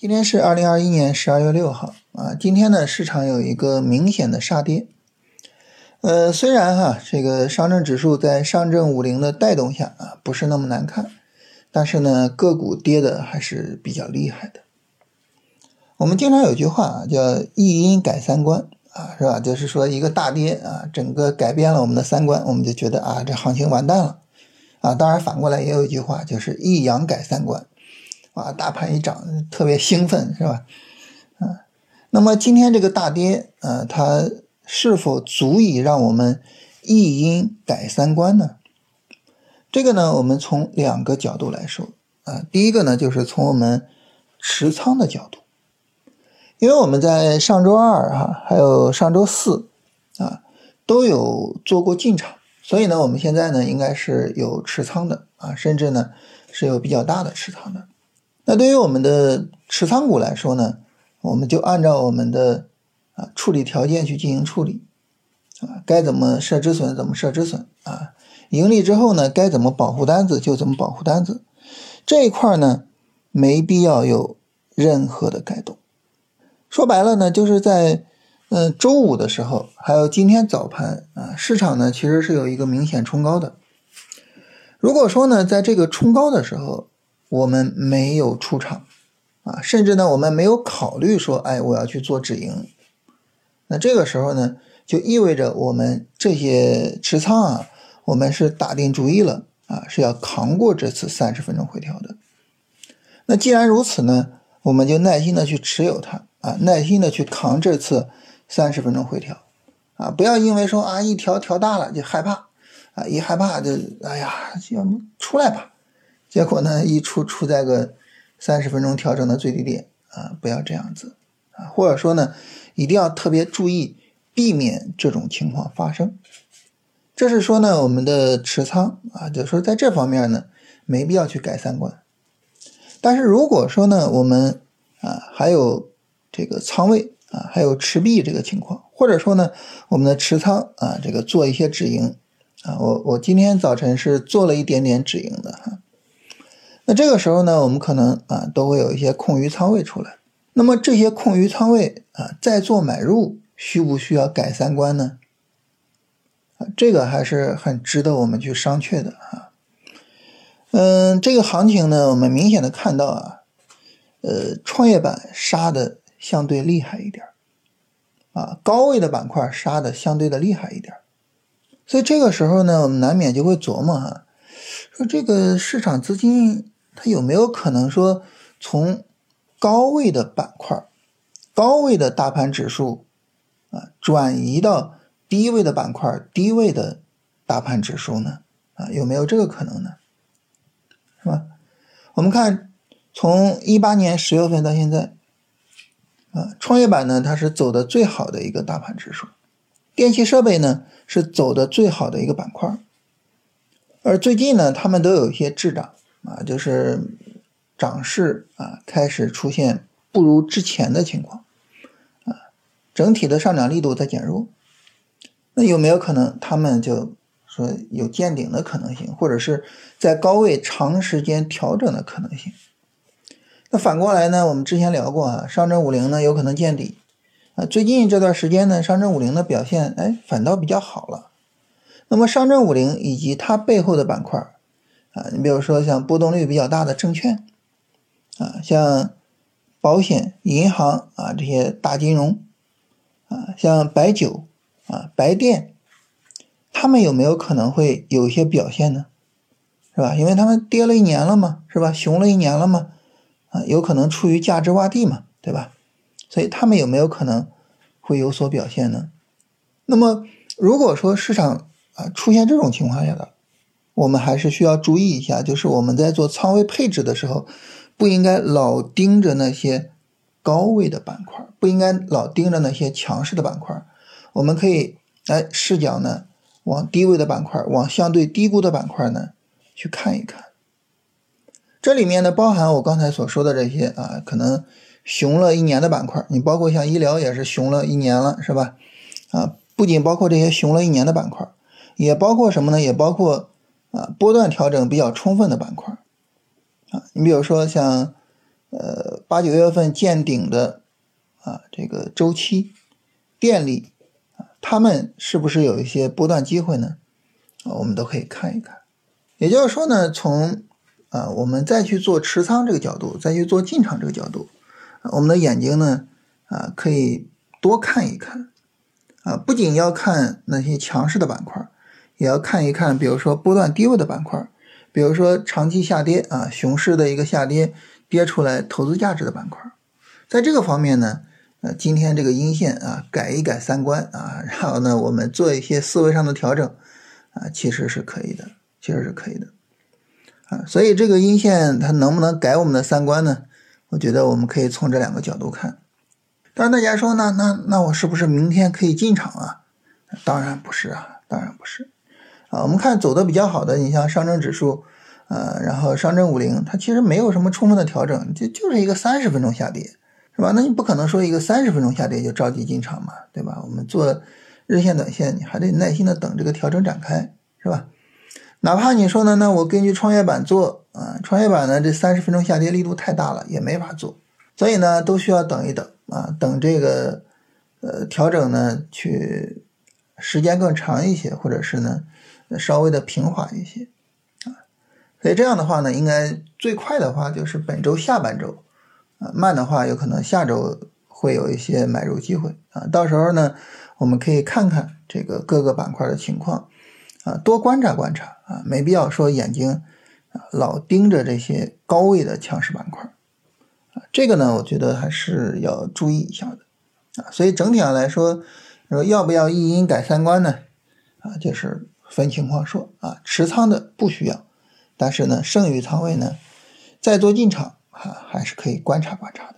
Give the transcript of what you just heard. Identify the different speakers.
Speaker 1: 今天是二零二一年十二月六号啊，今天呢市场有一个明显的杀跌，呃，虽然哈这个上证指数在上证五零的带动下啊不是那么难看，但是呢个股跌的还是比较厉害的。我们经常有句话啊叫一阴改三观啊，是吧？就是说一个大跌啊，整个改变了我们的三观，我们就觉得啊这行情完蛋了啊。当然反过来也有一句话，就是一阳改三观。啊，大盘一涨，特别兴奋，是吧？啊，那么今天这个大跌，呃，它是否足以让我们一阴改三观呢？这个呢，我们从两个角度来说啊。第一个呢，就是从我们持仓的角度，因为我们在上周二哈，还有上周四啊，都有做过进场，所以呢，我们现在呢，应该是有持仓的啊，甚至呢，是有比较大的持仓的。那对于我们的持仓股来说呢，我们就按照我们的啊处理条件去进行处理，啊该怎么设止损怎么设止损啊，盈利之后呢该怎么保护单子就怎么保护单子，这一块呢没必要有任何的改动。说白了呢，就是在嗯周五的时候，还有今天早盘啊，市场呢其实是有一个明显冲高的。如果说呢，在这个冲高的时候，我们没有出场，啊，甚至呢，我们没有考虑说，哎，我要去做止盈。那这个时候呢，就意味着我们这些持仓啊，我们是打定主意了啊，是要扛过这次三十分钟回调的。那既然如此呢，我们就耐心的去持有它啊，耐心的去扛这次三十分钟回调啊，不要因为说啊一调调大了就害怕啊，一害怕就哎呀，要么出来吧。结果呢，一出出在个三十分钟调整的最低点啊，不要这样子啊，或者说呢，一定要特别注意避免这种情况发生。这是说呢，我们的持仓啊，就说在这方面呢，没必要去改三观。但是如果说呢，我们啊还有这个仓位啊，还有持币这个情况，或者说呢，我们的持仓啊，这个做一些止盈啊，我我今天早晨是做了一点点止盈的哈。那这个时候呢，我们可能啊都会有一些空余仓位出来。那么这些空余仓位啊，再做买入，需不需要改三观呢？啊，这个还是很值得我们去商榷的啊。嗯，这个行情呢，我们明显的看到啊，呃，创业板杀的相对厉害一点啊，高位的板块杀的相对的厉害一点所以这个时候呢，我们难免就会琢磨哈，说这个市场资金。它有没有可能说从高位的板块、高位的大盘指数啊，转移到低位的板块、低位的大盘指数呢？啊，有没有这个可能呢？是吧？我们看从一八年十月份到现在，啊，创业板呢它是走的最好的一个大盘指数，电气设备呢是走的最好的一个板块，而最近呢，他们都有一些滞涨。啊，就是涨势啊开始出现不如之前的情况，啊，整体的上涨力度在减弱。那有没有可能他们就说有见顶的可能性，或者是在高位长时间调整的可能性？那反过来呢？我们之前聊过啊，上证五零呢有可能见底啊。最近这段时间呢，上证五零的表现哎反倒比较好了。那么上证五零以及它背后的板块。啊，你比如说像波动率比较大的证券，啊，像保险、银行啊这些大金融，啊，像白酒啊、白电，他们有没有可能会有一些表现呢？是吧？因为他们跌了一年了嘛，是吧？熊了一年了嘛，啊，有可能处于价值洼地嘛，对吧？所以他们有没有可能会有所表现呢？那么如果说市场啊出现这种情况下的，我们还是需要注意一下，就是我们在做仓位配置的时候，不应该老盯着那些高位的板块，不应该老盯着那些强势的板块。我们可以来视角呢，往低位的板块，往相对低估的板块呢去看一看。这里面呢，包含我刚才所说的这些啊，可能熊了一年的板块，你包括像医疗也是熊了一年了，是吧？啊，不仅包括这些熊了一年的板块，也包括什么呢？也包括。啊，波段调整比较充分的板块，啊，你比如说像呃八九月份见顶的啊这个周期、电力啊，他们是不是有一些波段机会呢？啊，我们都可以看一看。也就是说呢，从啊我们再去做持仓这个角度，再去做进场这个角度，我们的眼睛呢啊可以多看一看啊，不仅要看那些强势的板块，也要看一看，比如说波段低位的板块。比如说长期下跌啊，熊市的一个下跌，跌出来投资价值的板块，在这个方面呢，呃，今天这个阴线啊，改一改三观啊，然后呢，我们做一些思维上的调整啊，其实是可以的，其实是可以的啊。所以这个阴线它能不能改我们的三观呢？我觉得我们可以从这两个角度看。当然，大家说呢，那那我是不是明天可以进场啊？当然不是啊，当然不是。啊，我们看走的比较好的，你像上证指数，呃，然后上证五零，它其实没有什么充分的调整，就就是一个三十分钟下跌，是吧？那你不可能说一个三十分钟下跌就着急进场嘛，对吧？我们做日线、短线，你还得耐心的等这个调整展开，是吧？哪怕你说呢，那我根据创业板做，啊，创业板呢这三十分钟下跌力度太大了，也没法做，所以呢都需要等一等啊，等这个呃调整呢去时间更长一些，或者是呢。稍微的平滑一些啊，所以这样的话呢，应该最快的话就是本周下半周啊，慢的话有可能下周会有一些买入机会啊。到时候呢，我们可以看看这个各个板块的情况啊，多观察观察啊，没必要说眼睛啊老盯着这些高位的强势板块啊。这个呢，我觉得还是要注意一下的啊。所以整体上来说，说要不要一阴改三观呢？啊，就是。分情况说啊，持仓的不需要，但是呢，剩余仓位呢，再做进场啊，还是可以观察观察的。